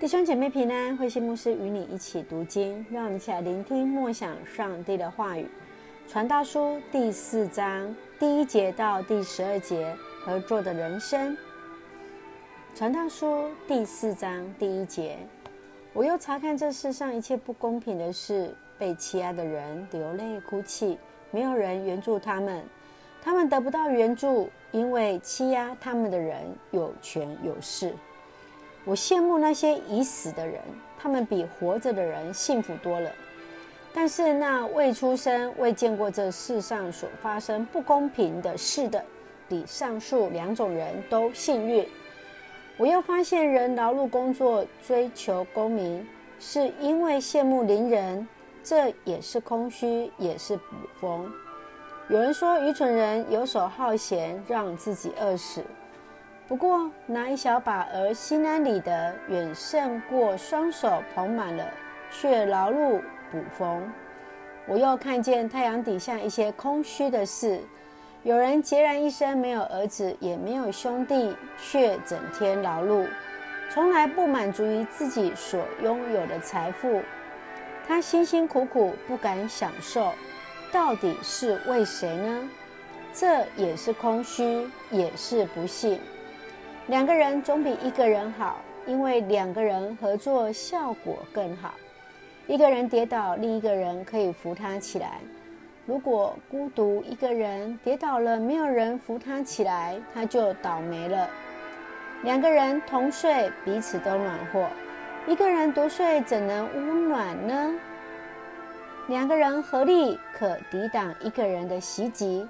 弟兄姐妹平安，慧馨牧师与你一起读经，让我们一起来聆听默想上帝的话语。传道书第四章第一节到第十二节，合作的人生。传道书第四章第一节，我又查看这世上一切不公平的事，被欺压的人流泪哭泣，没有人援助他们，他们得不到援助，因为欺压他们的人有权有势。我羡慕那些已死的人，他们比活着的人幸福多了。但是那未出生、未见过这世上所发生不公平的事的，比上述两种人都幸运。我又发现人劳碌工作、追求功名，是因为羡慕邻人，这也是空虚，也是捕风。有人说，愚蠢人游手好闲，让自己饿死。不过，拿一小把而心安理得，远胜过双手捧满了却劳碌捕风。我又看见太阳底下一些空虚的事：有人孑然一身，没有儿子，也没有兄弟，却整天劳碌，从来不满足于自己所拥有的财富。他辛辛苦苦，不敢享受，到底是为谁呢？这也是空虚，也是不幸。两个人总比一个人好，因为两个人合作效果更好。一个人跌倒，另一个人可以扶他起来。如果孤独一个人跌倒了，没有人扶他起来，他就倒霉了。两个人同睡，彼此都暖和；一个人独睡，怎能温暖呢？两个人合力可抵挡一个人的袭击，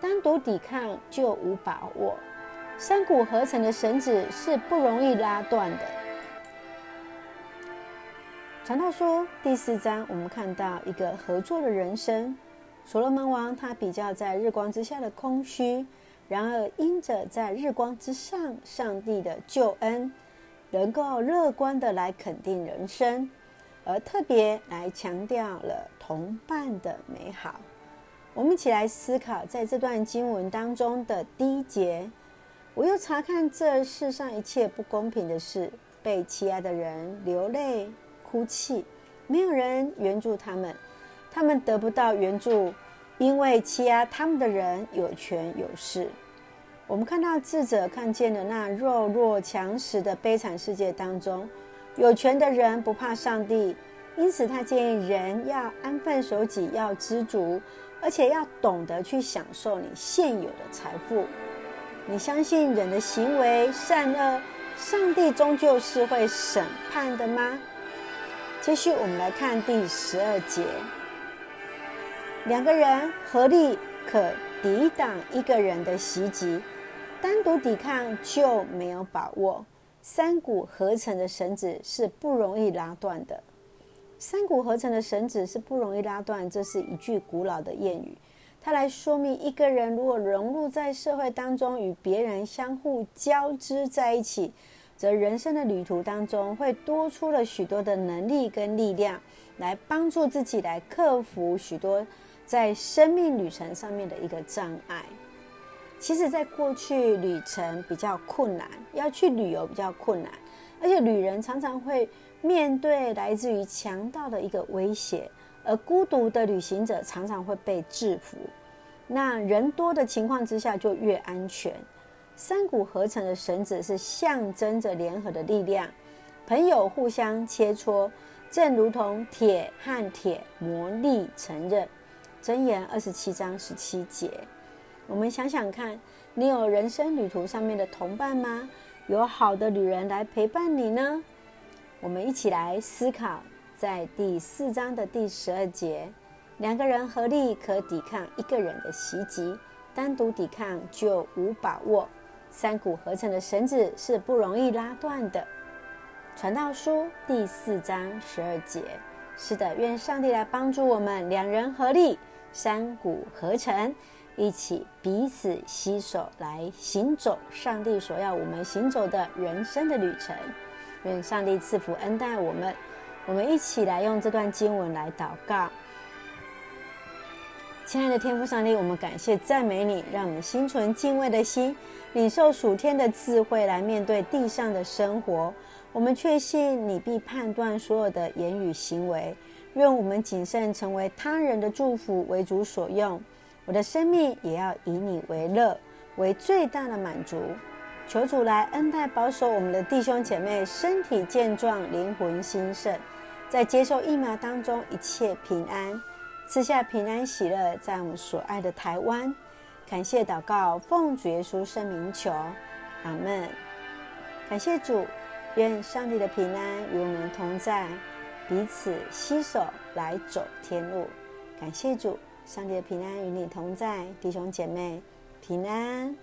单独抵抗就无把握。三股合成的绳子是不容易拉断的。传道说第四章，我们看到一个合作的人生。所罗门王他比较在日光之下的空虚，然而因着在日光之上上帝的救恩，能够乐观的来肯定人生，而特别来强调了同伴的美好。我们一起来思考，在这段经文当中的第一节。我又查看这世上一切不公平的事，被欺压的人流泪哭泣，没有人援助他们，他们得不到援助，因为欺压他们的人有权有势。我们看到智者看见了那弱肉强食的悲惨世界当中，有权的人不怕上帝，因此他建议人要安分守己，要知足，而且要懂得去享受你现有的财富。你相信人的行为善恶，上帝终究是会审判的吗？继续，我们来看第十二节。两个人合力可抵挡一个人的袭击，单独抵抗就没有把握。三股合成的绳子是不容易拉断的。三股合成的绳子是不容易拉断，这是一句古老的谚语。它来说明，一个人如果融入在社会当中，与别人相互交织在一起，则人生的旅途当中会多出了许多的能力跟力量，来帮助自己来克服许多在生命旅程上面的一个障碍。其实，在过去旅程比较困难，要去旅游比较困难，而且旅人常常会面对来自于强盗的一个威胁。而孤独的旅行者常常会被制服，那人多的情况之下就越安全。三股合成的绳子是象征着联合的力量，朋友互相切磋，正如同铁和铁磨砺成刃。箴言二十七章十七节，我们想想看，你有人生旅途上面的同伴吗？有好的旅人来陪伴你呢？我们一起来思考。在第四章的第十二节，两个人合力可抵抗一个人的袭击，单独抵抗就无把握。三股合成的绳子是不容易拉断的。传道书第四章十二节，是的，愿上帝来帮助我们，两人合力，三股合成，一起彼此携手来行走上帝所要我们行走的人生的旅程。愿上帝赐福恩待我们。我们一起来用这段经文来祷告，亲爱的天父上帝，我们感谢赞美你，让我们心存敬畏的心，领受属天的智慧来面对地上的生活。我们确信你必判断所有的言语行为。愿我们谨慎成为他人的祝福，为主所用。我的生命也要以你为乐，为最大的满足。求主来恩待保守我们的弟兄姐妹，身体健壮，灵魂兴盛，在接受疫苗当中一切平安。赐下平安喜乐，在我们所爱的台湾，感谢祷告，奉主耶稣圣名求，阿门。感谢主，愿上帝的平安与我们同在，彼此携手来走天路。感谢主，上帝的平安与你同在，弟兄姐妹平安。